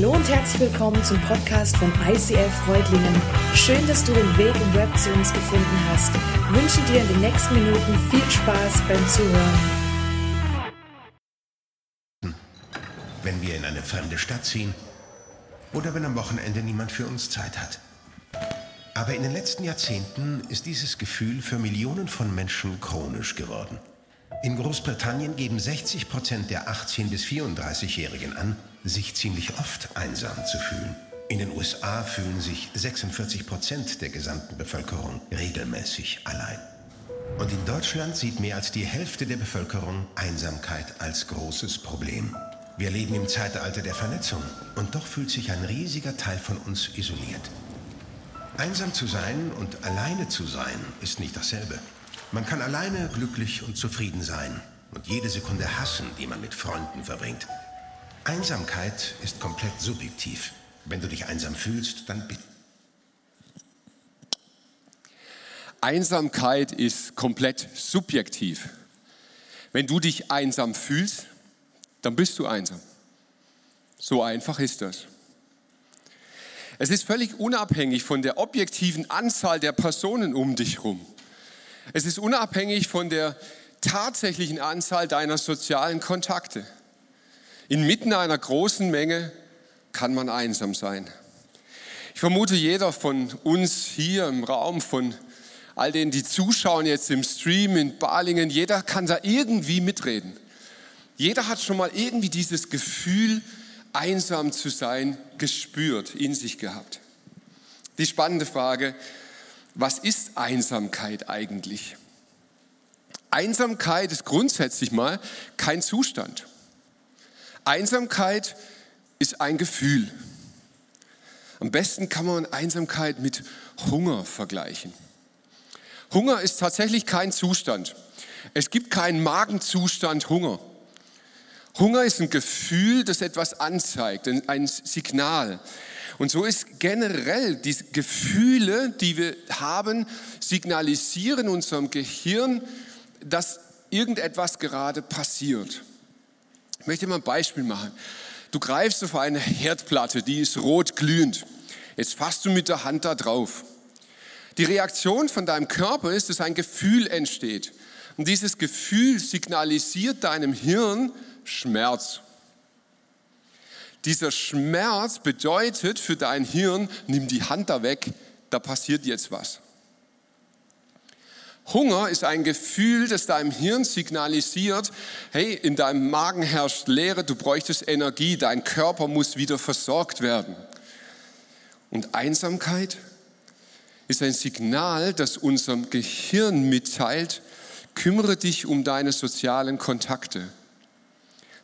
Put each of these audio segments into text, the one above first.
Hallo und herzlich willkommen zum Podcast von ICF Freudlingen. Schön, dass du den Weg im Web zu uns gefunden hast. Ich wünsche dir in den nächsten Minuten viel Spaß beim Zuhören. Wenn wir in eine fremde Stadt ziehen oder wenn am Wochenende niemand für uns Zeit hat. Aber in den letzten Jahrzehnten ist dieses Gefühl für Millionen von Menschen chronisch geworden. In Großbritannien geben 60 Prozent der 18- bis 34-Jährigen an, sich ziemlich oft einsam zu fühlen. In den USA fühlen sich 46 Prozent der gesamten Bevölkerung regelmäßig allein. Und in Deutschland sieht mehr als die Hälfte der Bevölkerung Einsamkeit als großes Problem. Wir leben im Zeitalter der Vernetzung und doch fühlt sich ein riesiger Teil von uns isoliert. Einsam zu sein und alleine zu sein ist nicht dasselbe. Man kann alleine glücklich und zufrieden sein und jede Sekunde hassen, die man mit Freunden verbringt. Einsamkeit ist komplett subjektiv. Wenn du dich einsam fühlst, dann bitte. Einsamkeit ist komplett subjektiv. Wenn du dich einsam fühlst, dann bist du einsam. So einfach ist das. Es ist völlig unabhängig von der objektiven Anzahl der Personen um dich herum. Es ist unabhängig von der tatsächlichen Anzahl deiner sozialen Kontakte. Inmitten einer großen Menge kann man einsam sein. Ich vermute, jeder von uns hier im Raum, von all denen, die zuschauen jetzt im Stream in Balingen, jeder kann da irgendwie mitreden. Jeder hat schon mal irgendwie dieses Gefühl, einsam zu sein, gespürt, in sich gehabt. Die spannende Frage, was ist Einsamkeit eigentlich? Einsamkeit ist grundsätzlich mal kein Zustand. Einsamkeit ist ein Gefühl. Am besten kann man Einsamkeit mit Hunger vergleichen. Hunger ist tatsächlich kein Zustand. Es gibt keinen Magenzustand Hunger. Hunger ist ein Gefühl, das etwas anzeigt, ein Signal. Und so ist generell die Gefühle, die wir haben, signalisieren unserem Gehirn, dass irgendetwas gerade passiert. Ich möchte mal ein Beispiel machen. Du greifst auf eine Herdplatte, die ist rot glühend. Jetzt fasst du mit der Hand da drauf. Die Reaktion von deinem Körper ist, dass ein Gefühl entsteht. Und dieses Gefühl signalisiert deinem Hirn Schmerz. Dieser Schmerz bedeutet für dein Hirn, nimm die Hand da weg, da passiert jetzt was. Hunger ist ein Gefühl, das deinem Hirn signalisiert, hey, in deinem Magen herrscht Leere, du bräuchtest Energie, dein Körper muss wieder versorgt werden. Und Einsamkeit ist ein Signal, das unserem Gehirn mitteilt, kümmere dich um deine sozialen Kontakte.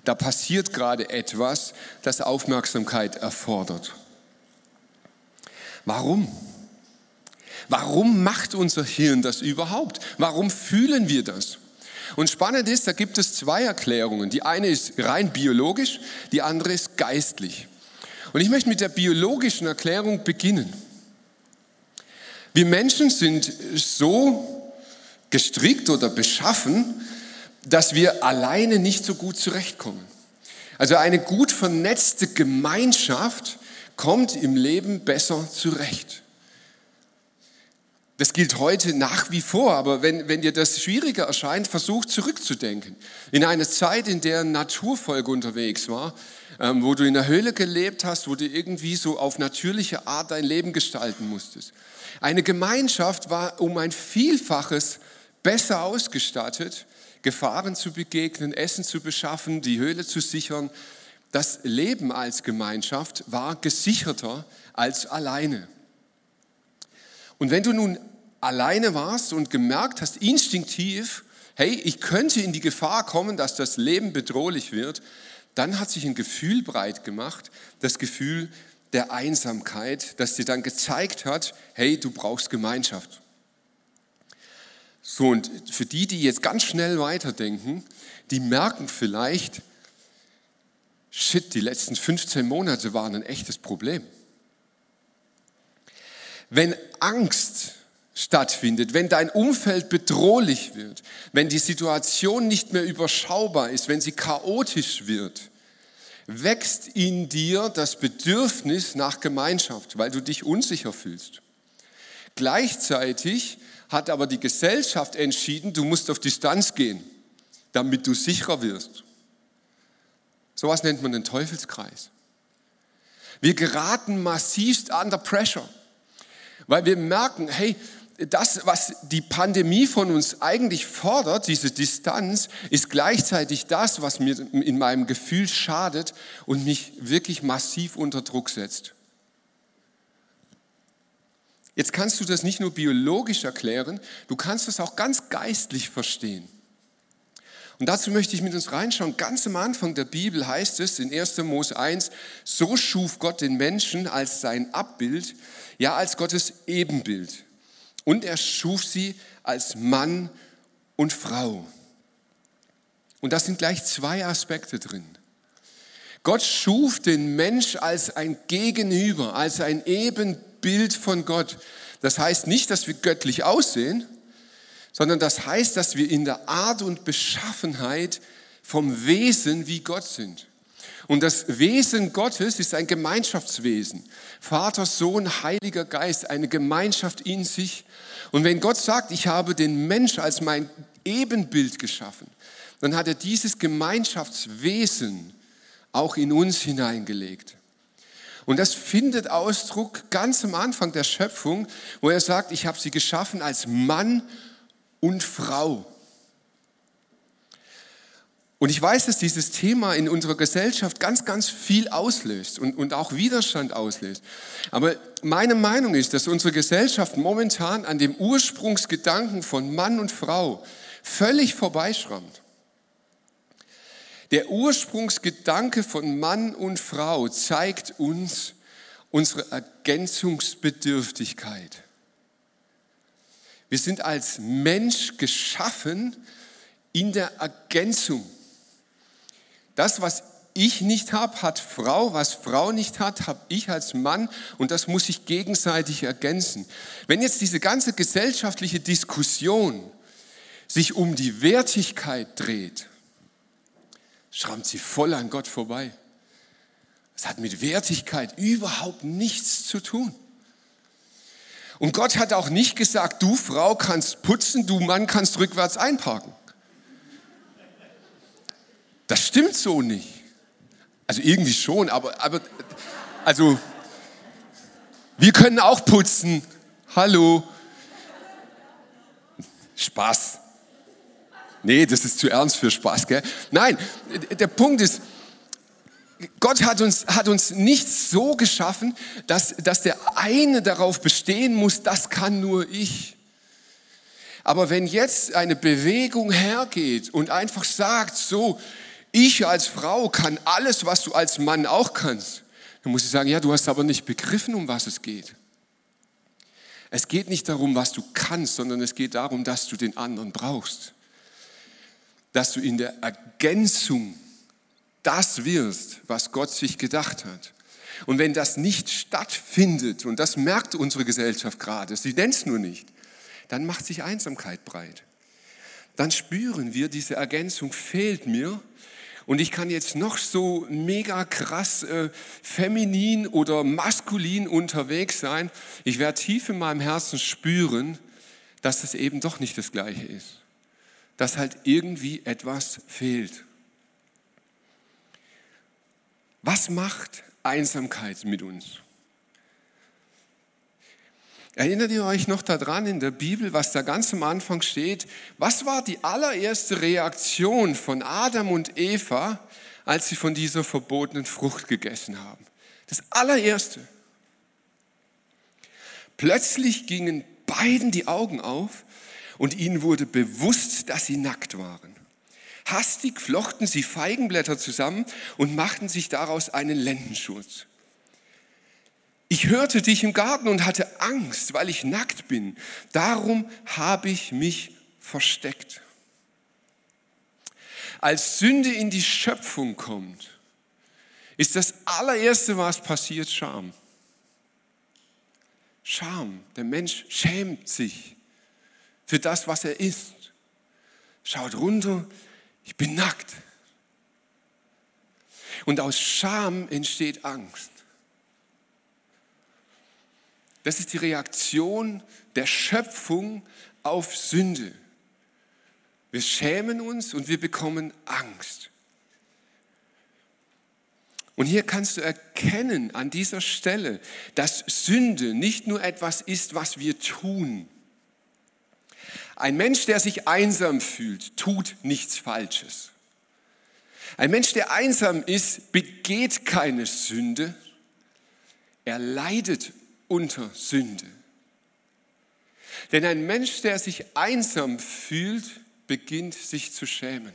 Da passiert gerade etwas, das Aufmerksamkeit erfordert. Warum? Warum macht unser Hirn das überhaupt? Warum fühlen wir das? Und spannend ist, da gibt es zwei Erklärungen. Die eine ist rein biologisch, die andere ist geistlich. Und ich möchte mit der biologischen Erklärung beginnen. Wir Menschen sind so gestrickt oder beschaffen, dass wir alleine nicht so gut zurechtkommen. Also eine gut vernetzte Gemeinschaft kommt im Leben besser zurecht. Das gilt heute nach wie vor, aber wenn, wenn dir das schwieriger erscheint, versuch zurückzudenken. In eine Zeit, in der ein Naturvolk unterwegs war, ähm, wo du in der Höhle gelebt hast, wo du irgendwie so auf natürliche Art dein Leben gestalten musstest. Eine Gemeinschaft war um ein Vielfaches besser ausgestattet Gefahren zu begegnen, Essen zu beschaffen, die Höhle zu sichern. Das Leben als Gemeinschaft war gesicherter als alleine. Und wenn du nun alleine warst und gemerkt hast, instinktiv, hey, ich könnte in die Gefahr kommen, dass das Leben bedrohlich wird, dann hat sich ein Gefühl breit gemacht, das Gefühl der Einsamkeit, das dir dann gezeigt hat, hey, du brauchst Gemeinschaft. So, und für die, die jetzt ganz schnell weiterdenken, die merken vielleicht, shit, die letzten 15 Monate waren ein echtes Problem. Wenn Angst stattfindet, wenn dein Umfeld bedrohlich wird, wenn die Situation nicht mehr überschaubar ist, wenn sie chaotisch wird, wächst in dir das Bedürfnis nach Gemeinschaft, weil du dich unsicher fühlst. Gleichzeitig hat aber die Gesellschaft entschieden, du musst auf Distanz gehen, damit du sicherer wirst. Sowas nennt man den Teufelskreis. Wir geraten massivst under pressure, weil wir merken, hey, das, was die Pandemie von uns eigentlich fordert, diese Distanz, ist gleichzeitig das, was mir in meinem Gefühl schadet und mich wirklich massiv unter Druck setzt. Jetzt kannst du das nicht nur biologisch erklären, du kannst es auch ganz geistlich verstehen. Und dazu möchte ich mit uns reinschauen. Ganz am Anfang der Bibel heißt es in 1. Mose 1, so schuf Gott den Menschen als sein Abbild, ja als Gottes Ebenbild. Und er schuf sie als Mann und Frau. Und da sind gleich zwei Aspekte drin. Gott schuf den Mensch als ein Gegenüber, als ein Ebenbild von Gott. Das heißt nicht, dass wir göttlich aussehen, sondern das heißt, dass wir in der Art und Beschaffenheit vom Wesen wie Gott sind. Und das Wesen Gottes ist ein Gemeinschaftswesen. Vater, Sohn, Heiliger Geist, eine Gemeinschaft in sich. Und wenn Gott sagt, ich habe den Mensch als mein Ebenbild geschaffen, dann hat er dieses Gemeinschaftswesen auch in uns hineingelegt. Und das findet Ausdruck ganz am Anfang der Schöpfung, wo er sagt, ich habe sie geschaffen als Mann und Frau. Und ich weiß, dass dieses Thema in unserer Gesellschaft ganz, ganz viel auslöst und, und auch Widerstand auslöst. Aber meine Meinung ist, dass unsere Gesellschaft momentan an dem Ursprungsgedanken von Mann und Frau völlig vorbeischrammt. Der Ursprungsgedanke von Mann und Frau zeigt uns unsere Ergänzungsbedürftigkeit. Wir sind als Mensch geschaffen in der Ergänzung. Das, was ich nicht habe, hat Frau, was Frau nicht hat, habe ich als Mann und das muss sich gegenseitig ergänzen. Wenn jetzt diese ganze gesellschaftliche Diskussion sich um die Wertigkeit dreht, schrammt sie voll an Gott vorbei. Es hat mit Wertigkeit überhaupt nichts zu tun. Und Gott hat auch nicht gesagt, du Frau kannst putzen, du Mann kannst rückwärts einparken. Das stimmt so nicht. Also irgendwie schon, aber, aber also wir können auch putzen. Hallo. Spaß. Nee, das ist zu ernst für Spaß, gell? Nein, der Punkt ist, Gott hat uns, hat uns nicht so geschaffen, dass, dass der eine darauf bestehen muss, das kann nur ich. Aber wenn jetzt eine Bewegung hergeht und einfach sagt, so, ich als Frau kann alles, was du als Mann auch kannst, dann muss ich sagen, ja, du hast aber nicht begriffen, um was es geht. Es geht nicht darum, was du kannst, sondern es geht darum, dass du den anderen brauchst. Dass du in der Ergänzung das wirst, was Gott sich gedacht hat. Und wenn das nicht stattfindet, und das merkt unsere Gesellschaft gerade, sie nennt es nur nicht, dann macht sich Einsamkeit breit. Dann spüren wir, diese Ergänzung fehlt mir und ich kann jetzt noch so mega krass äh, feminin oder maskulin unterwegs sein. Ich werde tief in meinem Herzen spüren, dass es eben doch nicht das Gleiche ist. Dass halt irgendwie etwas fehlt. Was macht Einsamkeit mit uns? Erinnert ihr euch noch daran in der Bibel, was da ganz am Anfang steht? Was war die allererste Reaktion von Adam und Eva, als sie von dieser verbotenen Frucht gegessen haben? Das allererste. Plötzlich gingen beiden die Augen auf und ihnen wurde bewusst, dass sie nackt waren. Hastig flochten sie Feigenblätter zusammen und machten sich daraus einen Lendenschutz. Ich hörte dich im Garten und hatte Angst, weil ich nackt bin. Darum habe ich mich versteckt. Als Sünde in die Schöpfung kommt, ist das allererste, was passiert, Scham. Scham. Der Mensch schämt sich für das, was er ist. Schaut runter, ich bin nackt. Und aus Scham entsteht Angst. Das ist die Reaktion der Schöpfung auf Sünde. Wir schämen uns und wir bekommen Angst. Und hier kannst du erkennen an dieser Stelle, dass Sünde nicht nur etwas ist, was wir tun. Ein Mensch, der sich einsam fühlt, tut nichts Falsches. Ein Mensch, der einsam ist, begeht keine Sünde. Er leidet unter Sünde. Denn ein Mensch, der sich einsam fühlt, beginnt sich zu schämen.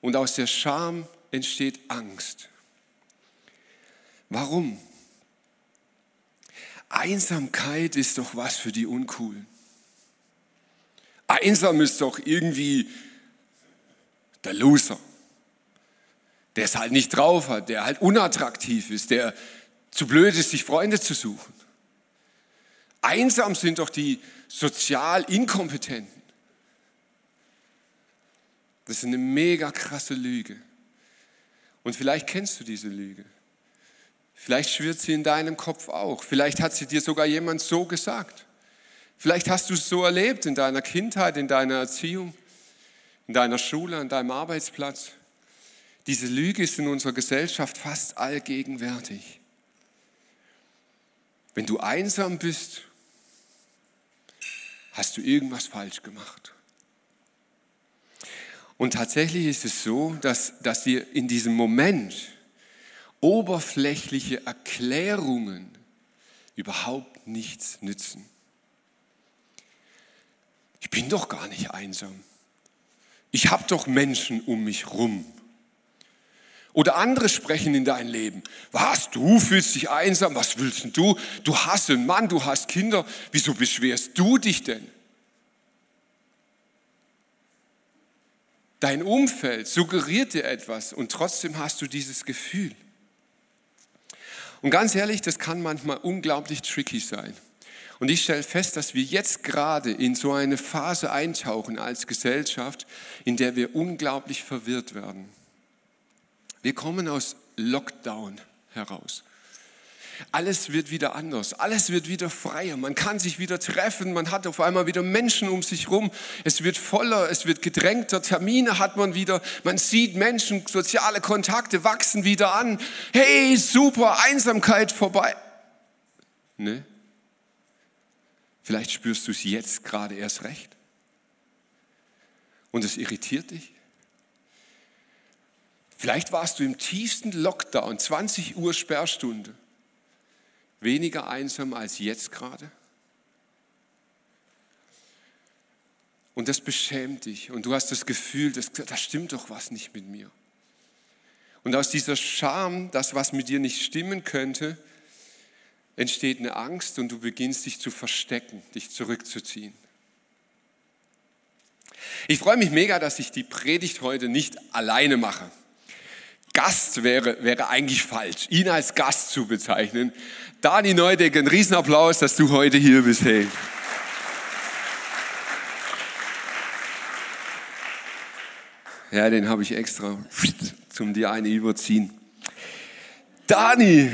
Und aus der Scham entsteht Angst. Warum? Einsamkeit ist doch was für die Uncoolen. Einsam ist doch irgendwie der Loser, der es halt nicht drauf hat, der halt unattraktiv ist, der zu blöd ist, sich Freunde zu suchen. Einsam sind doch die sozial Inkompetenten. Das ist eine mega krasse Lüge. Und vielleicht kennst du diese Lüge. Vielleicht schwirrt sie in deinem Kopf auch. Vielleicht hat sie dir sogar jemand so gesagt. Vielleicht hast du es so erlebt in deiner Kindheit, in deiner Erziehung, in deiner Schule, an deinem Arbeitsplatz. Diese Lüge ist in unserer Gesellschaft fast allgegenwärtig. Wenn du einsam bist, hast du irgendwas falsch gemacht. Und tatsächlich ist es so, dass, dass dir in diesem Moment oberflächliche Erklärungen überhaupt nichts nützen. Ich bin doch gar nicht einsam. Ich habe doch Menschen um mich rum. Oder andere sprechen in dein Leben. Was, du fühlst dich einsam? Was willst denn du? Du hast einen Mann, du hast Kinder. Wieso beschwerst du dich denn? Dein Umfeld suggeriert dir etwas und trotzdem hast du dieses Gefühl. Und ganz ehrlich, das kann manchmal unglaublich tricky sein. Und ich stelle fest, dass wir jetzt gerade in so eine Phase eintauchen als Gesellschaft, in der wir unglaublich verwirrt werden. Wir kommen aus Lockdown heraus. Alles wird wieder anders, alles wird wieder freier, man kann sich wieder treffen, man hat auf einmal wieder Menschen um sich rum, es wird voller, es wird gedrängter, Termine hat man wieder, man sieht Menschen, soziale Kontakte wachsen wieder an. Hey, super, Einsamkeit vorbei. Ne? Vielleicht spürst du es jetzt gerade erst recht. Und es irritiert dich. Vielleicht warst du im tiefsten Lockdown, 20 Uhr Sperrstunde weniger einsam als jetzt gerade? Und das beschämt dich und du hast das Gefühl, das, da stimmt doch was nicht mit mir. Und aus dieser Scham, das, was mit dir nicht stimmen könnte, entsteht eine Angst und du beginnst dich zu verstecken, dich zurückzuziehen. Ich freue mich mega, dass ich die Predigt heute nicht alleine mache. Gast wäre, wäre eigentlich falsch, ihn als Gast zu bezeichnen. Dani Neudeck, ein Riesenapplaus, dass du heute hier bist. Hey. Ja, den habe ich extra zum dir eine überziehen. Dani,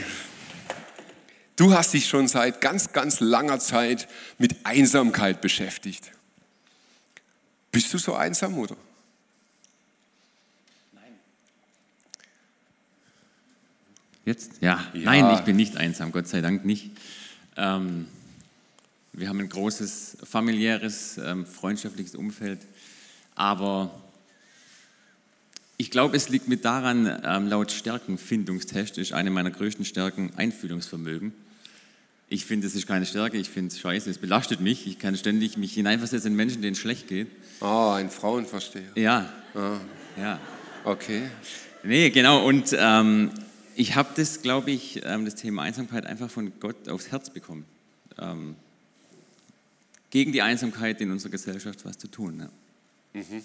du hast dich schon seit ganz, ganz langer Zeit mit Einsamkeit beschäftigt. Bist du so einsam, oder? Jetzt? Ja. ja. Nein, ich bin nicht einsam, Gott sei Dank nicht. Ähm, wir haben ein großes familiäres, ähm, freundschaftliches Umfeld. Aber ich glaube, es liegt mit daran, ähm, laut Stärkenfindungstest ist eine meiner größten Stärken Einfühlungsvermögen. Ich finde, es ist keine Stärke, ich finde es scheiße, es belastet mich. Ich kann ständig mich hineinversetzen in Menschen, denen es schlecht geht. Oh, ein Frauenversteher. Ja. Oh. Ja. Okay. Nee, genau. Und ähm, ich habe das, glaube ich, ähm, das Thema Einsamkeit einfach von Gott aufs Herz bekommen. Ähm, gegen die Einsamkeit in unserer Gesellschaft was zu tun. Ja. Mhm.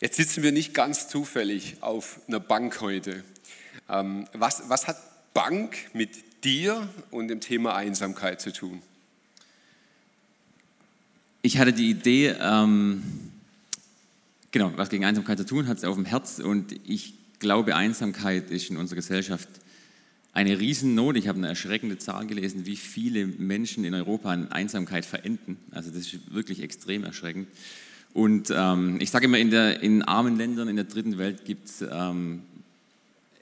Jetzt sitzen wir nicht ganz zufällig auf einer Bank heute. Ähm, was, was hat Bank mit dir und dem Thema Einsamkeit zu tun? Ich hatte die Idee, ähm, genau, was gegen Einsamkeit zu tun, hat es auf dem Herz und ich glaube, Einsamkeit ist in unserer Gesellschaft eine Riesennot. Ich habe eine erschreckende Zahl gelesen, wie viele Menschen in Europa an Einsamkeit verenden. Also das ist wirklich extrem erschreckend. Und ähm, ich sage immer, in, der, in armen Ländern in der dritten Welt gibt es ähm,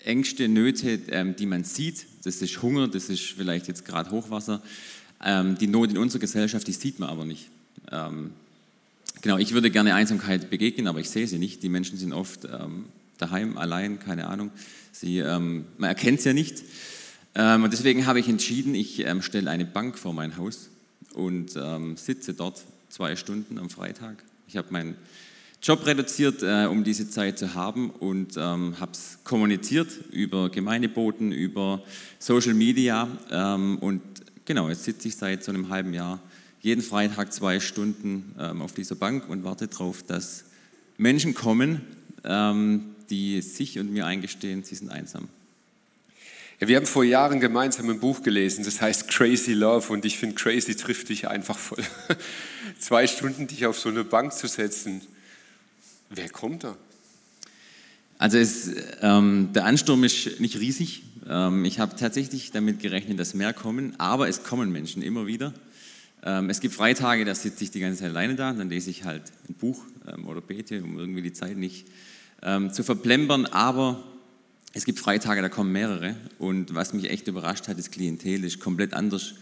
Ängste, Nöte, ähm, die man sieht. Das ist Hunger, das ist vielleicht jetzt gerade Hochwasser. Ähm, die Not in unserer Gesellschaft, die sieht man aber nicht. Ähm, genau, ich würde gerne Einsamkeit begegnen, aber ich sehe sie nicht. Die Menschen sind oft ähm, daheim, allein, keine Ahnung. Sie, man erkennt es ja nicht. und deswegen habe ich entschieden, ich stelle eine Bank vor mein Haus und sitze dort zwei Stunden am Freitag ich habe meinen Job reduziert, äh, um diese Zeit zu haben und ähm, habe es kommuniziert über Gemeindeboten, über Social Media ähm, und genau, jetzt sitze ich seit so einem halben Jahr jeden Freitag zwei Stunden ähm, auf dieser Bank und warte darauf, dass Menschen kommen, ähm, die sich und mir eingestehen, sie sind einsam. Ja, wir haben vor Jahren gemeinsam ein Buch gelesen, das heißt Crazy Love und ich finde, Crazy trifft dich einfach voll. Zwei Stunden dich auf so eine Bank zu setzen. Wer kommt da? Also es, ähm, der Ansturm ist nicht riesig. Ähm, ich habe tatsächlich damit gerechnet, dass mehr kommen, aber es kommen Menschen immer wieder. Ähm, es gibt Freitage, da sitze ich die ganze Zeit alleine da, dann lese ich halt ein Buch ähm, oder bete, um irgendwie die Zeit nicht ähm, zu verplempern, aber es gibt Freitage, da kommen mehrere. Und was mich echt überrascht hat, das Klientel ist komplett anders,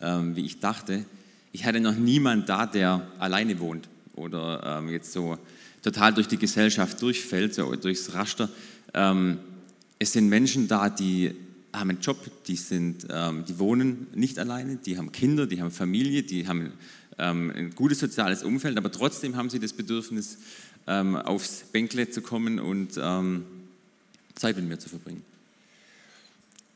ähm, wie ich dachte. Ich hatte noch niemand da, der alleine wohnt oder ähm, jetzt so total durch die Gesellschaft durchfällt, so durchs Raster. Ähm, es sind Menschen da, die haben einen Job, die, sind, ähm, die wohnen nicht alleine, die haben Kinder, die haben Familie, die haben ähm, ein gutes soziales Umfeld, aber trotzdem haben sie das Bedürfnis, ähm, aufs Bänkle zu kommen und Zeit mit mir zu verbringen?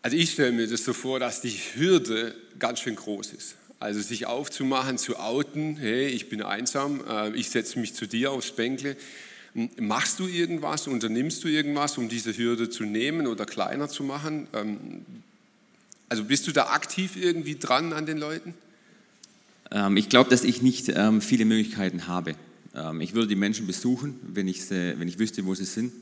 Also ich stelle mir das so vor, dass die Hürde ganz schön groß ist. Also sich aufzumachen, zu outen, hey, ich bin einsam, äh, ich setze mich zu dir aufs Bänkle. Machst du irgendwas, unternimmst du irgendwas, um diese Hürde zu nehmen oder kleiner zu machen? Ähm, also bist du da aktiv irgendwie dran an den Leuten? Ähm, ich glaube, dass ich nicht ähm, viele Möglichkeiten habe. Ich würde die Menschen besuchen, wenn ich, wenn ich wüsste, wo sie sind.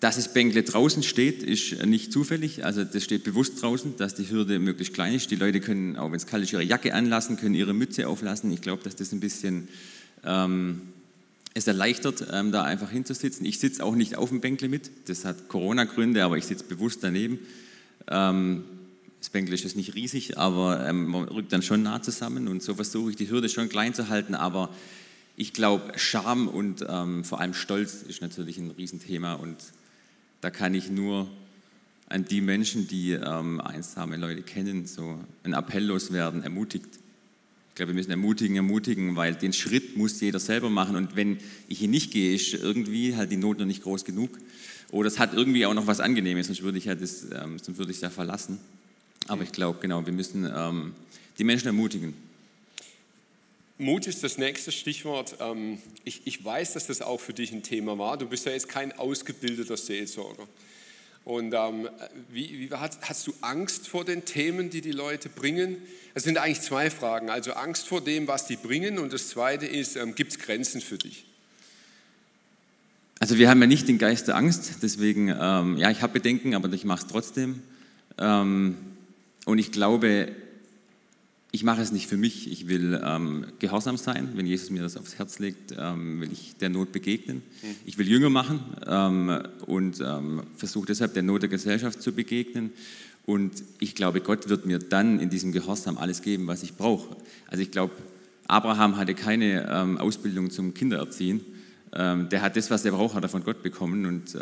Dass das Bänkle draußen steht, ist nicht zufällig. Also das steht bewusst draußen, dass die Hürde möglichst klein ist. Die Leute können, auch wenn es kalt ist, ihre Jacke anlassen, können ihre Mütze auflassen. Ich glaube, dass das ein bisschen ähm, es erleichtert, ähm, da einfach hinzusitzen. Ich sitze auch nicht auf dem Bänkle mit. Das hat Corona-Gründe, aber ich sitze bewusst daneben. Ähm, das Bänkle ist nicht riesig, aber ähm, man rückt dann schon nah zusammen und so versuche ich die Hürde schon klein zu halten. Aber ich glaube, Scham und ähm, vor allem Stolz ist natürlich ein Riesenthema und da kann ich nur an die Menschen, die ähm, einsame Leute kennen, so ein Appell loswerden, ermutigt. Ich glaube, wir müssen ermutigen, ermutigen, weil den Schritt muss jeder selber machen. Und wenn ich ihn nicht gehe, ist irgendwie halt die Not noch nicht groß genug. Oder es hat irgendwie auch noch was Angenehmes, sonst würde ich ja das, ähm, sonst würde ich es ja verlassen. Aber ich glaube, genau, wir müssen ähm, die Menschen ermutigen. Mut ist das nächste Stichwort. Ähm, ich, weiß, dass das auch für dich ein Thema war. Du bist ja jetzt kein ausgebildeter Seelsorger. Und ähm, wie, wie, hast, hast, du Angst vor den Themen, die die Leute bringen? Es sind eigentlich zwei Fragen. Also Angst vor dem, was die bringen. Und das Zweite ist, ähm, gibt es Grenzen für dich? Also wir haben ja nicht den Geist der Angst. Deswegen, ja, ich habe Bedenken, aber ich mache es trotzdem. Und ich glaube, ich mache es nicht für mich. Ich will ähm, gehorsam sein, wenn Jesus mir das aufs Herz legt, ähm, will ich der Not begegnen. Mhm. Ich will Jünger machen ähm, und ähm, versuche deshalb der Not der Gesellschaft zu begegnen. Und ich glaube, Gott wird mir dann in diesem Gehorsam alles geben, was ich brauche. Also ich glaube, Abraham hatte keine ähm, Ausbildung zum Kindererziehen. Ähm, der hat das, was er braucht, hat er von Gott bekommen. Und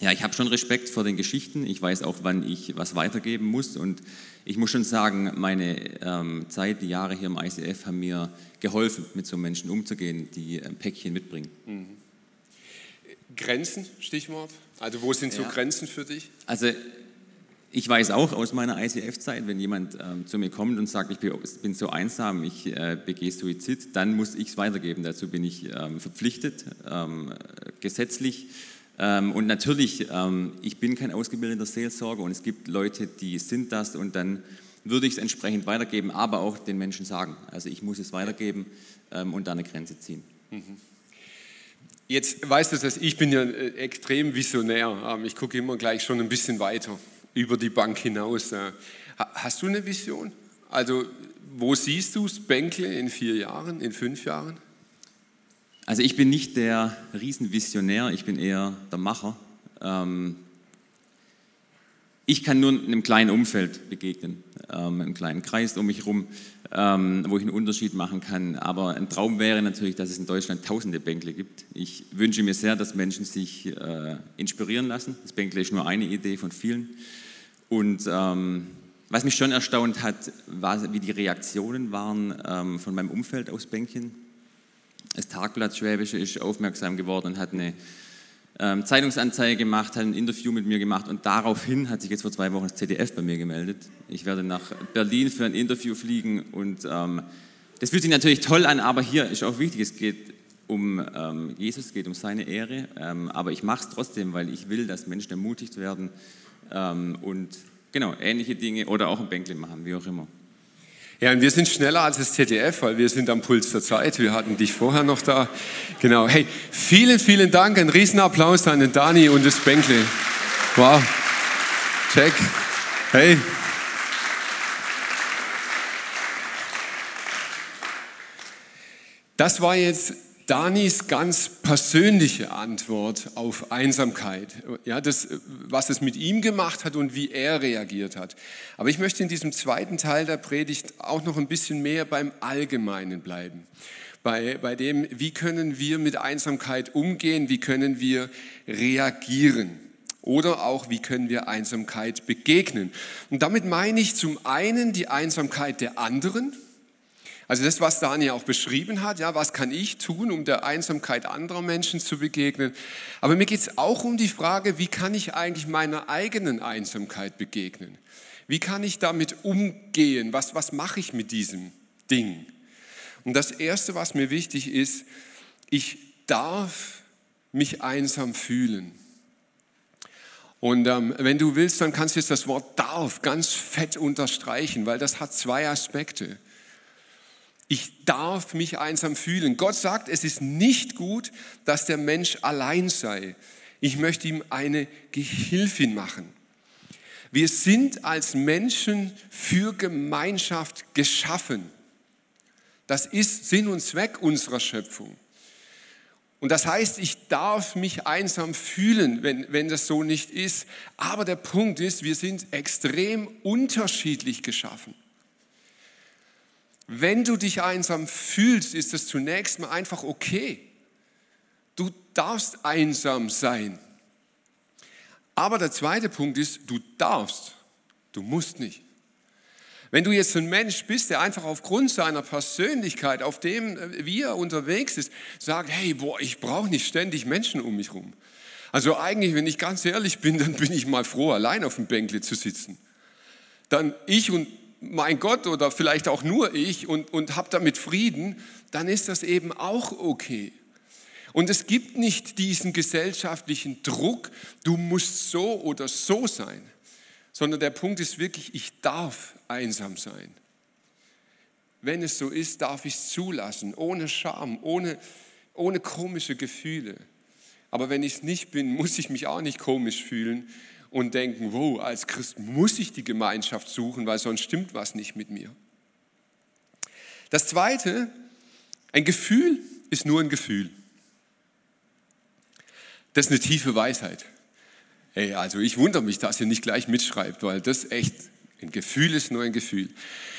ja, ich habe schon Respekt vor den Geschichten. Ich weiß auch, wann ich was weitergeben muss. Und ich muss schon sagen, meine ähm, Zeit, die Jahre hier im ICF haben mir geholfen, mit so Menschen umzugehen, die ein Päckchen mitbringen. Mhm. Grenzen, Stichwort. Also wo sind so ja. Grenzen für dich? Also ich weiß auch aus meiner ICF-Zeit, wenn jemand ähm, zu mir kommt und sagt, ich bin, so einsam, ich äh, begehe Suizid, dann muss ich es weitergeben. Dazu bin ich ähm, verpflichtet, ähm, gesetzlich. Ähm, und natürlich, ähm, ich bin kein ausgebildeter Seelsorger und es gibt Leute, die sind das und dann würde ich es entsprechend weitergeben, aber auch den Menschen sagen. Also ich muss es weitergeben ähm, und da eine Grenze ziehen. Mhm. Jetzt weißt du dass ich bin ja äh, extrem visionär. Ähm, ich gucke immer gleich schon ein bisschen weiter über die Bank hinaus. Äh. Hast du eine Vision? Also wo siehst du Spenkle in vier Jahren, in fünf Jahren? Also ich bin nicht der Riesenvisionär, ich bin eher der Macher. Ähm, ich kann nur in einem kleinen Umfeld begegnen, ähm, einem kleinen Kreis um mich herum, ähm, wo ich einen Unterschied machen kann. Aber ein Traum wäre natürlich, dass es in Deutschland tausende Bänkle gibt. Ich wünsche mir sehr, dass Menschen sich äh, inspirieren lassen. Das Bänkle ist nur eine Idee von vielen. Und was mich schon erstaunt hat, war, wie die Reaktionen waren von meinem Umfeld aus Bänkchen. Das Tagblatt Schwäbische ist aufmerksam geworden und hat eine ähm, Zeitungsanzeige gemacht, hat ein Interview mit mir gemacht und daraufhin hat sich jetzt vor zwei Wochen das ZDF bei mir gemeldet. Ich werde nach Berlin für ein Interview fliegen und ähm, das fühlt sich natürlich toll an, aber hier ist auch wichtig, es geht um ähm, Jesus, es geht um seine Ehre, ähm, aber ich mache es trotzdem, weil ich will, dass Menschen ermutigt werden ähm, und genau ähnliche Dinge oder auch ein Bänkle machen, wie auch immer. Ja, und wir sind schneller als das ZDF, weil wir sind am Puls der Zeit. Wir hatten dich vorher noch da. Genau. Hey, vielen, vielen Dank. Ein Riesenapplaus an den Dani und das Bänkle. Wow. Check. Hey. Das war jetzt Danis ganz persönliche Antwort auf Einsamkeit, ja, das, was es mit ihm gemacht hat und wie er reagiert hat. Aber ich möchte in diesem zweiten Teil der Predigt auch noch ein bisschen mehr beim Allgemeinen bleiben. Bei, bei dem, wie können wir mit Einsamkeit umgehen, wie können wir reagieren oder auch, wie können wir Einsamkeit begegnen. Und damit meine ich zum einen die Einsamkeit der anderen, also das, was Daniel auch beschrieben hat, ja, was kann ich tun, um der Einsamkeit anderer Menschen zu begegnen. Aber mir geht es auch um die Frage, wie kann ich eigentlich meiner eigenen Einsamkeit begegnen? Wie kann ich damit umgehen? Was, was mache ich mit diesem Ding? Und das Erste, was mir wichtig ist, ich darf mich einsam fühlen. Und ähm, wenn du willst, dann kannst du jetzt das Wort darf ganz fett unterstreichen, weil das hat zwei Aspekte. Ich darf mich einsam fühlen. Gott sagt, es ist nicht gut, dass der Mensch allein sei. Ich möchte ihm eine Gehilfin machen. Wir sind als Menschen für Gemeinschaft geschaffen. Das ist Sinn und Zweck unserer Schöpfung. Und das heißt, ich darf mich einsam fühlen, wenn, wenn das so nicht ist. Aber der Punkt ist, wir sind extrem unterschiedlich geschaffen. Wenn du dich einsam fühlst, ist das zunächst mal einfach okay. Du darfst einsam sein. Aber der zweite Punkt ist, du darfst, du musst nicht. Wenn du jetzt ein Mensch bist, der einfach aufgrund seiner Persönlichkeit, auf dem, äh, wie er unterwegs ist, sagt, hey, boah, ich brauche nicht ständig Menschen um mich rum. Also eigentlich, wenn ich ganz ehrlich bin, dann bin ich mal froh, allein auf dem Bänkle zu sitzen. Dann ich und mein Gott oder vielleicht auch nur ich und, und habe damit Frieden, dann ist das eben auch okay. Und es gibt nicht diesen gesellschaftlichen Druck, du musst so oder so sein, sondern der Punkt ist wirklich, ich darf einsam sein. Wenn es so ist, darf ich es zulassen, ohne Scham, ohne, ohne komische Gefühle. Aber wenn ich es nicht bin, muss ich mich auch nicht komisch fühlen, und denken, wow, als Christ muss ich die Gemeinschaft suchen, weil sonst stimmt was nicht mit mir. Das Zweite, ein Gefühl ist nur ein Gefühl. Das ist eine tiefe Weisheit. Hey, also ich wundere mich, dass ihr nicht gleich mitschreibt, weil das echt, ein Gefühl ist nur ein Gefühl.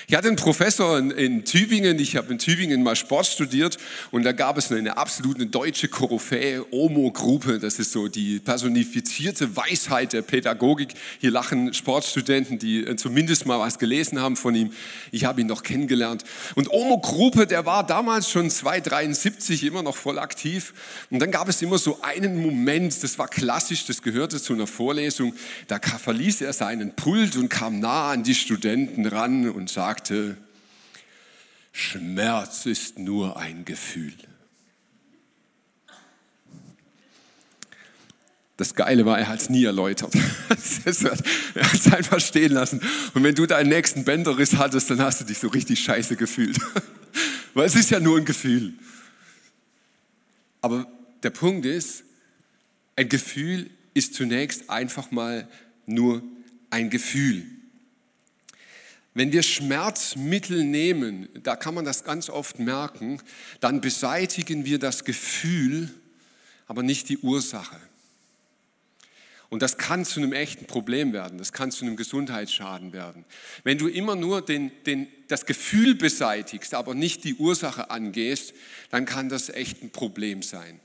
Ich hatte einen Professor in, in Tübingen, ich habe in Tübingen mal Sport studiert und da gab es eine absolute deutsche Koryphäe, Omo-Gruppe, das ist so die personifizierte Weisheit der Pädagogik. Hier lachen Sportstudenten, die äh, zumindest mal was gelesen haben von ihm. Ich habe ihn noch kennengelernt. Und Omo-Gruppe, der war damals schon 273 immer noch voll aktiv. Und dann gab es immer so einen Moment, das war klassisch, das gehörte zu einer Vorlesung, da verließ er seinen Pult und kam nah an die Studenten ran und sagte, sagte, Schmerz ist nur ein Gefühl. Das Geile war, er hat es nie erläutert. er hat es einfach stehen lassen. Und wenn du deinen nächsten Bänderriss hattest, dann hast du dich so richtig scheiße gefühlt. Weil es ist ja nur ein Gefühl. Aber der Punkt ist, ein Gefühl ist zunächst einfach mal nur ein Gefühl. Wenn wir Schmerzmittel nehmen, da kann man das ganz oft merken, dann beseitigen wir das Gefühl, aber nicht die Ursache. Und das kann zu einem echten Problem werden, das kann zu einem Gesundheitsschaden werden. Wenn du immer nur den, den, das Gefühl beseitigst, aber nicht die Ursache angehst, dann kann das echt ein Problem sein.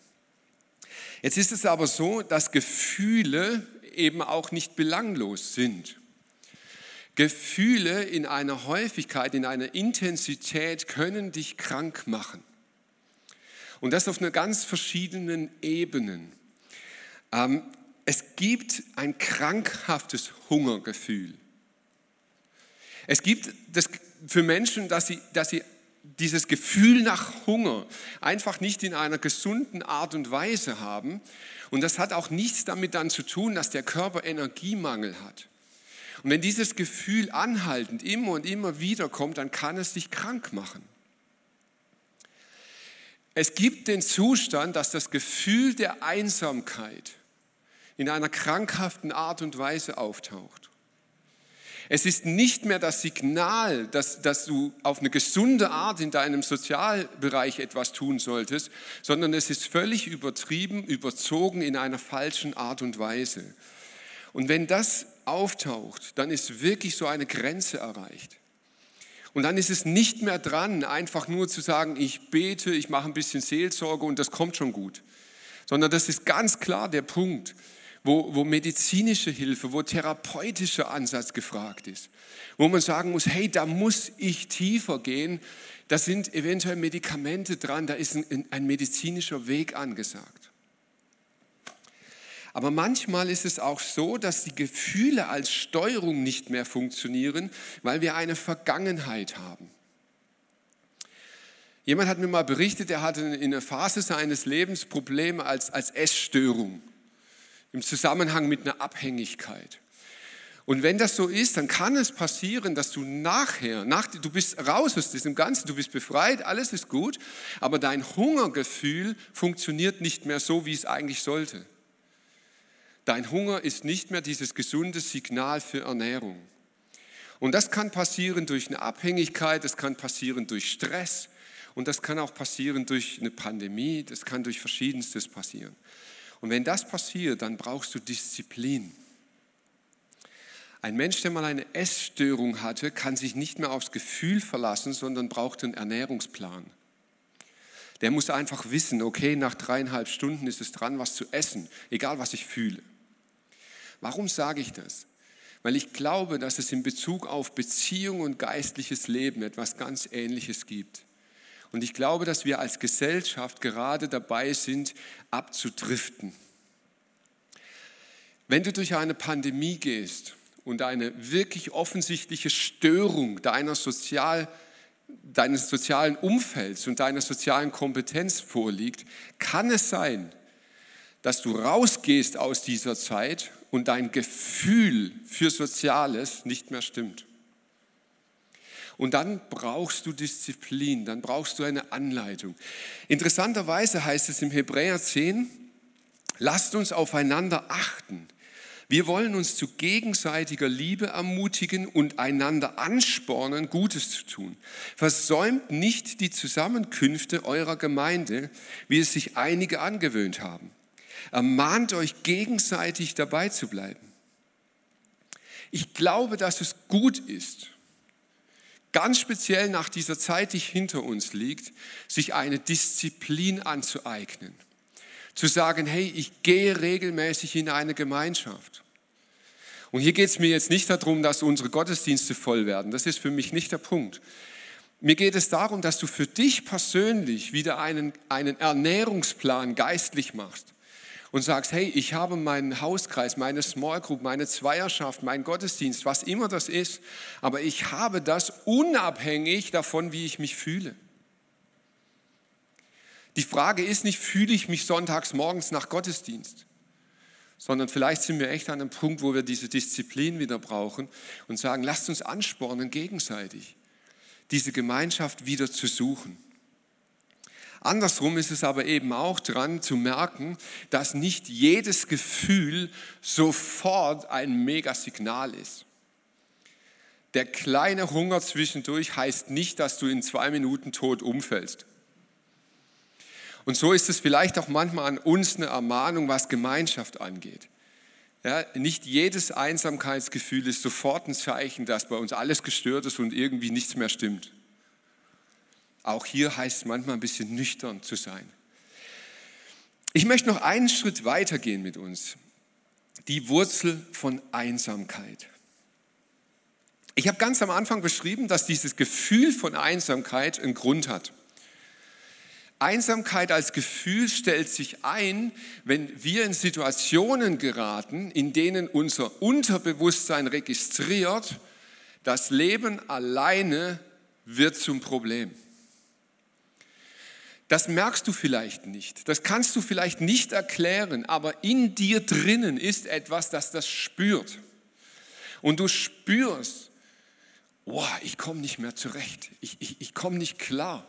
Jetzt ist es aber so, dass Gefühle eben auch nicht belanglos sind. Gefühle in einer Häufigkeit, in einer Intensität können dich krank machen. Und das auf einer ganz verschiedenen Ebenen. Ähm, es gibt ein krankhaftes Hungergefühl. Es gibt das für Menschen, dass sie, dass sie dieses Gefühl nach Hunger einfach nicht in einer gesunden Art und Weise haben. Und das hat auch nichts damit dann zu tun, dass der Körper Energiemangel hat. Und wenn dieses Gefühl anhaltend immer und immer wieder kommt, dann kann es dich krank machen. Es gibt den Zustand, dass das Gefühl der Einsamkeit in einer krankhaften Art und Weise auftaucht. Es ist nicht mehr das Signal, dass, dass du auf eine gesunde Art in deinem Sozialbereich etwas tun solltest, sondern es ist völlig übertrieben, überzogen in einer falschen Art und Weise. Und wenn das auftaucht, dann ist wirklich so eine Grenze erreicht. Und dann ist es nicht mehr dran, einfach nur zu sagen, ich bete, ich mache ein bisschen Seelsorge und das kommt schon gut. Sondern das ist ganz klar der Punkt, wo, wo medizinische Hilfe, wo therapeutischer Ansatz gefragt ist. Wo man sagen muss, hey, da muss ich tiefer gehen. Da sind eventuell Medikamente dran, da ist ein, ein medizinischer Weg angesagt. Aber manchmal ist es auch so, dass die Gefühle als Steuerung nicht mehr funktionieren, weil wir eine Vergangenheit haben. Jemand hat mir mal berichtet, er hatte in einer Phase seines Lebens Probleme als, als Essstörung im Zusammenhang mit einer Abhängigkeit. Und wenn das so ist, dann kann es passieren, dass du nachher, nach, du bist raus aus diesem Ganzen, du bist befreit, alles ist gut, aber dein Hungergefühl funktioniert nicht mehr so, wie es eigentlich sollte. Dein Hunger ist nicht mehr dieses gesunde Signal für Ernährung. Und das kann passieren durch eine Abhängigkeit, das kann passieren durch Stress und das kann auch passieren durch eine Pandemie, das kann durch verschiedenstes passieren. Und wenn das passiert, dann brauchst du Disziplin. Ein Mensch, der mal eine Essstörung hatte, kann sich nicht mehr aufs Gefühl verlassen, sondern braucht einen Ernährungsplan. Der muss einfach wissen, okay, nach dreieinhalb Stunden ist es dran, was zu essen, egal was ich fühle. Warum sage ich das? Weil ich glaube, dass es in Bezug auf Beziehung und geistliches Leben etwas ganz Ähnliches gibt. Und ich glaube, dass wir als Gesellschaft gerade dabei sind, abzudriften. Wenn du durch eine Pandemie gehst und eine wirklich offensichtliche Störung deiner Sozial, deines sozialen Umfelds und deiner sozialen Kompetenz vorliegt, kann es sein, dass du rausgehst aus dieser Zeit und dein Gefühl für Soziales nicht mehr stimmt. Und dann brauchst du Disziplin, dann brauchst du eine Anleitung. Interessanterweise heißt es im Hebräer 10, lasst uns aufeinander achten. Wir wollen uns zu gegenseitiger Liebe ermutigen und einander anspornen, Gutes zu tun. Versäumt nicht die Zusammenkünfte eurer Gemeinde, wie es sich einige angewöhnt haben ermahnt euch gegenseitig dabei zu bleiben. Ich glaube, dass es gut ist, ganz speziell nach dieser Zeit, die hinter uns liegt, sich eine Disziplin anzueignen. Zu sagen, hey, ich gehe regelmäßig in eine Gemeinschaft. Und hier geht es mir jetzt nicht darum, dass unsere Gottesdienste voll werden. Das ist für mich nicht der Punkt. Mir geht es darum, dass du für dich persönlich wieder einen, einen Ernährungsplan geistlich machst und sagst, hey, ich habe meinen Hauskreis, meine Small Group, meine Zweierschaft, meinen Gottesdienst, was immer das ist, aber ich habe das unabhängig davon, wie ich mich fühle. Die Frage ist nicht, fühle ich mich sonntags morgens nach Gottesdienst, sondern vielleicht sind wir echt an einem Punkt, wo wir diese Disziplin wieder brauchen und sagen, lasst uns anspornen, gegenseitig diese Gemeinschaft wieder zu suchen. Andersrum ist es aber eben auch dran zu merken, dass nicht jedes Gefühl sofort ein Megasignal ist. Der kleine Hunger zwischendurch heißt nicht, dass du in zwei Minuten tot umfällst. Und so ist es vielleicht auch manchmal an uns eine Ermahnung, was Gemeinschaft angeht. Ja, nicht jedes Einsamkeitsgefühl ist sofort ein Zeichen, dass bei uns alles gestört ist und irgendwie nichts mehr stimmt. Auch hier heißt es manchmal ein bisschen nüchtern zu sein. Ich möchte noch einen Schritt weiter gehen mit uns. Die Wurzel von Einsamkeit. Ich habe ganz am Anfang beschrieben, dass dieses Gefühl von Einsamkeit einen Grund hat. Einsamkeit als Gefühl stellt sich ein, wenn wir in Situationen geraten, in denen unser Unterbewusstsein registriert, das Leben alleine wird zum Problem. Das merkst du vielleicht nicht, das kannst du vielleicht nicht erklären, aber in dir drinnen ist etwas, das das spürt. Und du spürst, oh, ich komme nicht mehr zurecht, ich, ich, ich komme nicht klar.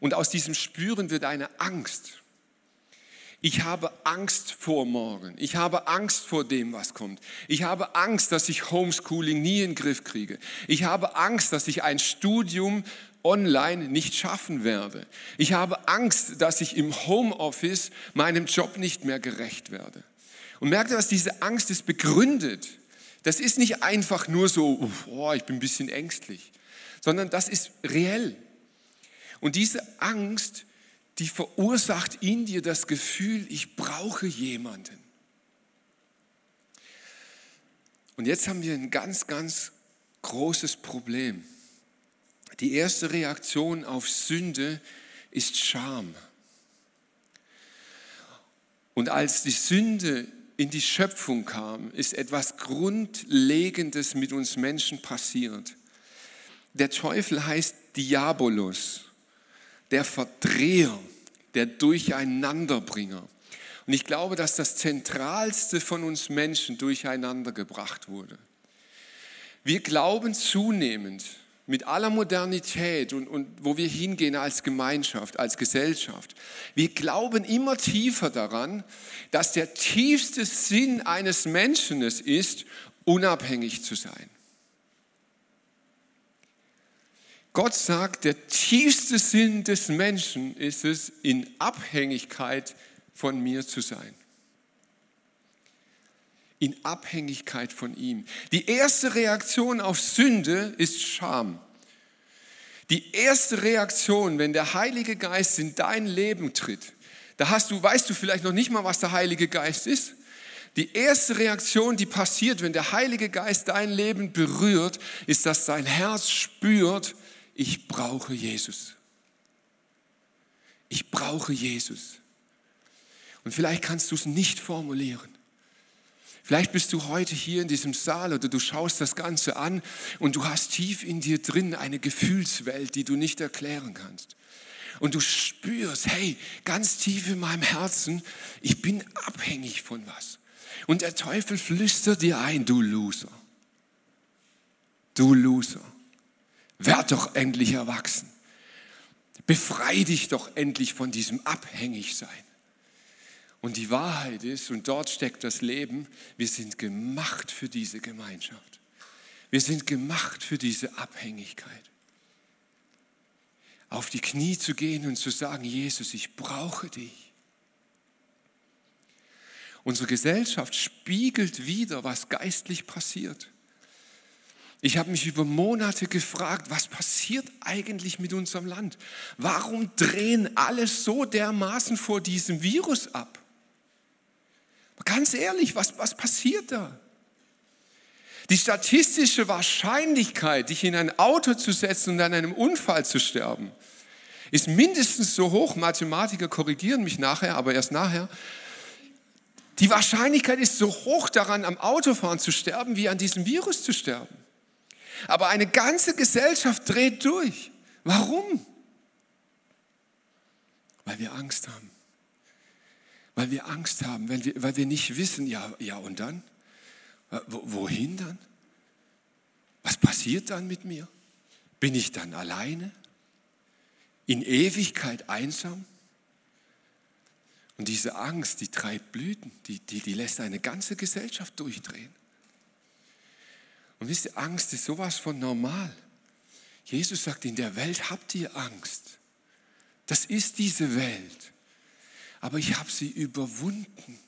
Und aus diesem Spüren wird eine Angst. Ich habe Angst vor morgen. Ich habe Angst vor dem, was kommt. Ich habe Angst, dass ich Homeschooling nie in den Griff kriege. Ich habe Angst, dass ich ein Studium online nicht schaffen werde. Ich habe Angst, dass ich im Homeoffice meinem Job nicht mehr gerecht werde. Und merkt ihr, dass diese Angst ist begründet. Das ist nicht einfach nur so, oh, ich bin ein bisschen ängstlich, sondern das ist reell. Und diese Angst, die verursacht in dir das Gefühl, ich brauche jemanden. Und jetzt haben wir ein ganz, ganz großes Problem. Die erste Reaktion auf Sünde ist Scham. Und als die Sünde in die Schöpfung kam, ist etwas Grundlegendes mit uns Menschen passiert. Der Teufel heißt Diabolos der Verdreher, der Durcheinanderbringer. Und ich glaube, dass das Zentralste von uns Menschen durcheinander gebracht wurde. Wir glauben zunehmend mit aller Modernität und, und wo wir hingehen als Gemeinschaft, als Gesellschaft, wir glauben immer tiefer daran, dass der tiefste Sinn eines Menschen es ist, unabhängig zu sein. Gott sagt, der tiefste Sinn des Menschen ist es, in Abhängigkeit von mir zu sein. In Abhängigkeit von ihm. Die erste Reaktion auf Sünde ist Scham. Die erste Reaktion, wenn der Heilige Geist in dein Leben tritt, da hast du, weißt du vielleicht noch nicht mal, was der Heilige Geist ist. Die erste Reaktion, die passiert, wenn der Heilige Geist dein Leben berührt, ist, dass dein Herz spürt, ich brauche Jesus. Ich brauche Jesus. Und vielleicht kannst du es nicht formulieren. Vielleicht bist du heute hier in diesem Saal oder du schaust das Ganze an und du hast tief in dir drin eine Gefühlswelt, die du nicht erklären kannst. Und du spürst, hey, ganz tief in meinem Herzen, ich bin abhängig von was. Und der Teufel flüstert dir ein, du Loser. Du Loser. Werd doch endlich erwachsen. Befrei dich doch endlich von diesem Abhängigsein. Und die Wahrheit ist, und dort steckt das Leben, wir sind gemacht für diese Gemeinschaft. Wir sind gemacht für diese Abhängigkeit. Auf die Knie zu gehen und zu sagen, Jesus, ich brauche dich. Unsere Gesellschaft spiegelt wieder, was geistlich passiert. Ich habe mich über Monate gefragt, was passiert eigentlich mit unserem Land? Warum drehen alle so dermaßen vor diesem Virus ab? Ganz ehrlich, was, was passiert da? Die statistische Wahrscheinlichkeit, dich in ein Auto zu setzen und an einem Unfall zu sterben, ist mindestens so hoch. Mathematiker korrigieren mich nachher, aber erst nachher. Die Wahrscheinlichkeit ist so hoch daran, am Autofahren zu sterben, wie an diesem Virus zu sterben. Aber eine ganze Gesellschaft dreht durch. Warum? Weil wir Angst haben. Weil wir Angst haben, weil wir, weil wir nicht wissen, ja, ja und dann? Wohin dann? Was passiert dann mit mir? Bin ich dann alleine? In Ewigkeit einsam? Und diese Angst, die treibt Blüten, die, die, die lässt eine ganze Gesellschaft durchdrehen. Und wisst ihr, Angst ist sowas von normal. Jesus sagt, in der Welt habt ihr Angst. Das ist diese Welt. Aber ich habe sie überwunden.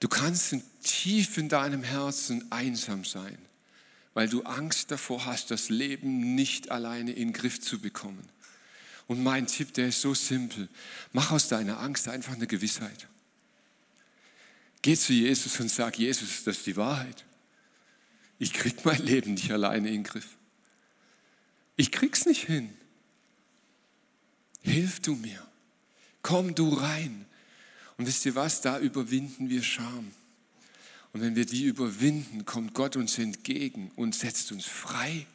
Du kannst tief in deinem Herzen einsam sein, weil du Angst davor hast, das Leben nicht alleine in den Griff zu bekommen. Und mein Tipp, der ist so simpel. Mach aus deiner Angst einfach eine Gewissheit. Geh zu Jesus und sag, Jesus, das ist die Wahrheit. Ich krieg mein Leben nicht alleine in den Griff. Ich krieg's nicht hin. Hilf du mir. Komm du rein. Und wisst ihr was? Da überwinden wir Scham. Und wenn wir die überwinden, kommt Gott uns entgegen und setzt uns frei.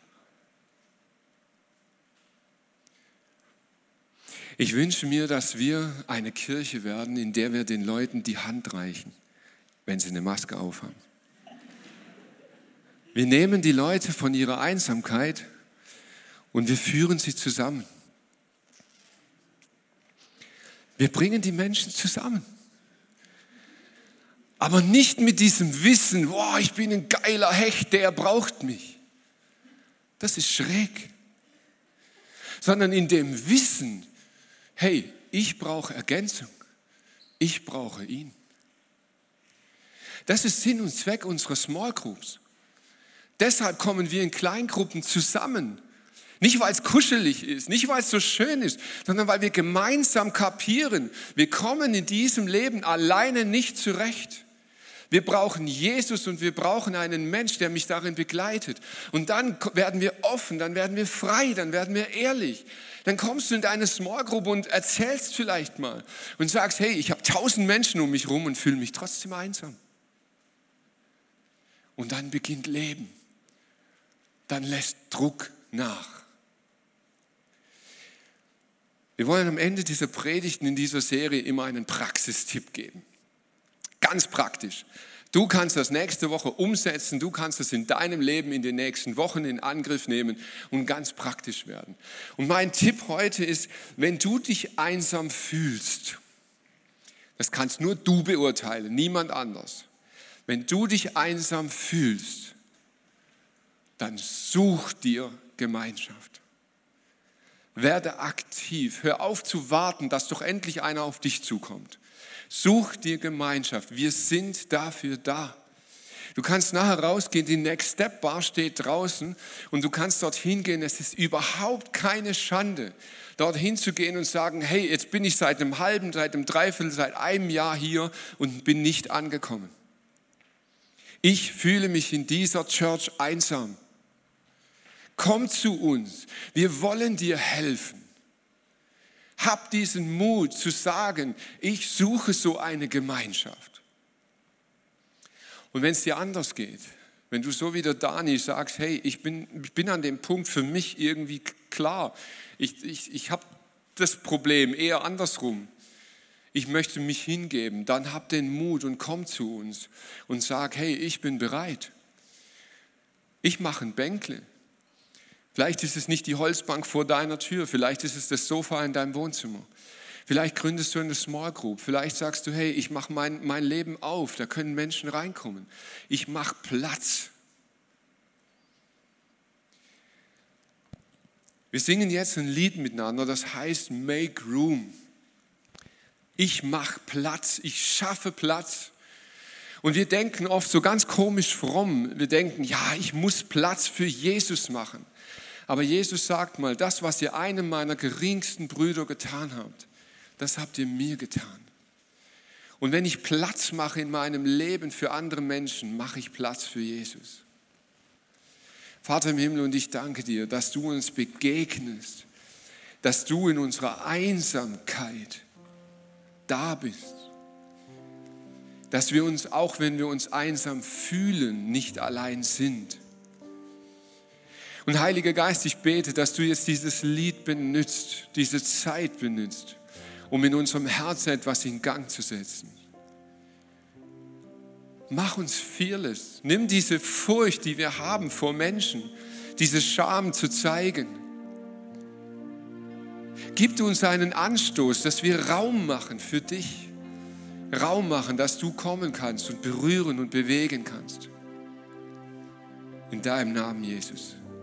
Ich wünsche mir, dass wir eine Kirche werden, in der wir den Leuten die Hand reichen, wenn sie eine Maske aufhaben. Wir nehmen die Leute von ihrer Einsamkeit und wir führen sie zusammen. Wir bringen die Menschen zusammen. Aber nicht mit diesem Wissen, boah, ich bin ein geiler Hecht, der braucht mich. Das ist schräg. Sondern in dem Wissen, hey, ich brauche Ergänzung. Ich brauche ihn. Das ist Sinn und Zweck unserer Small Groups. Deshalb kommen wir in Kleingruppen zusammen, nicht, weil es kuschelig ist, nicht, weil es so schön ist, sondern weil wir gemeinsam kapieren, wir kommen in diesem Leben alleine nicht zurecht. Wir brauchen Jesus und wir brauchen einen Mensch, der mich darin begleitet. Und dann werden wir offen, dann werden wir frei, dann werden wir ehrlich. Dann kommst du in deine Small Group und erzählst vielleicht mal und sagst, hey, ich habe tausend Menschen um mich rum und fühle mich trotzdem einsam. Und dann beginnt Leben. Dann lässt Druck nach. Wir wollen am Ende dieser Predigten in dieser Serie immer einen Praxistipp geben. Ganz praktisch. Du kannst das nächste Woche umsetzen, du kannst es in deinem Leben in den nächsten Wochen in Angriff nehmen und ganz praktisch werden. Und mein Tipp heute ist, wenn du dich einsam fühlst, das kannst nur du beurteilen, niemand anders. Wenn du dich einsam fühlst, dann such dir Gemeinschaft. Werde aktiv. Hör auf zu warten, dass doch endlich einer auf dich zukommt. Such dir Gemeinschaft. Wir sind dafür da. Du kannst nachher rausgehen, die Next Step Bar steht draußen und du kannst dorthin gehen. Es ist überhaupt keine Schande, dorthin zu gehen und sagen, hey, jetzt bin ich seit einem halben, seit einem Dreiviertel, seit einem Jahr hier und bin nicht angekommen. Ich fühle mich in dieser Church einsam komm zu uns, wir wollen dir helfen. Hab diesen Mut zu sagen, ich suche so eine Gemeinschaft. Und wenn es dir anders geht, wenn du so wie der Dani sagst, hey, ich bin, ich bin an dem Punkt für mich irgendwie klar, ich, ich, ich habe das Problem eher andersrum. Ich möchte mich hingeben, dann hab den Mut und komm zu uns und sag, hey, ich bin bereit. Ich mache ein Bänkle. Vielleicht ist es nicht die Holzbank vor deiner Tür, vielleicht ist es das Sofa in deinem Wohnzimmer. Vielleicht gründest du eine Small Group. Vielleicht sagst du, hey, ich mache mein, mein Leben auf, da können Menschen reinkommen. Ich mache Platz. Wir singen jetzt ein Lied miteinander, das heißt Make Room. Ich mache Platz, ich schaffe Platz. Und wir denken oft so ganz komisch fromm, wir denken, ja, ich muss Platz für Jesus machen. Aber Jesus sagt mal, das, was ihr einem meiner geringsten Brüder getan habt, das habt ihr mir getan. Und wenn ich Platz mache in meinem Leben für andere Menschen, mache ich Platz für Jesus. Vater im Himmel, und ich danke dir, dass du uns begegnest, dass du in unserer Einsamkeit da bist. Dass wir uns, auch wenn wir uns einsam fühlen, nicht allein sind und Heiliger Geist, ich bete, dass du jetzt dieses Lied benutzt, diese Zeit benutzt, um in unserem Herzen etwas in Gang zu setzen. Mach uns fearless. Nimm diese Furcht, die wir haben vor Menschen, diese Scham zu zeigen. Gib uns einen Anstoß, dass wir Raum machen für dich. Raum machen, dass du kommen kannst und berühren und bewegen kannst. In deinem Namen, Jesus.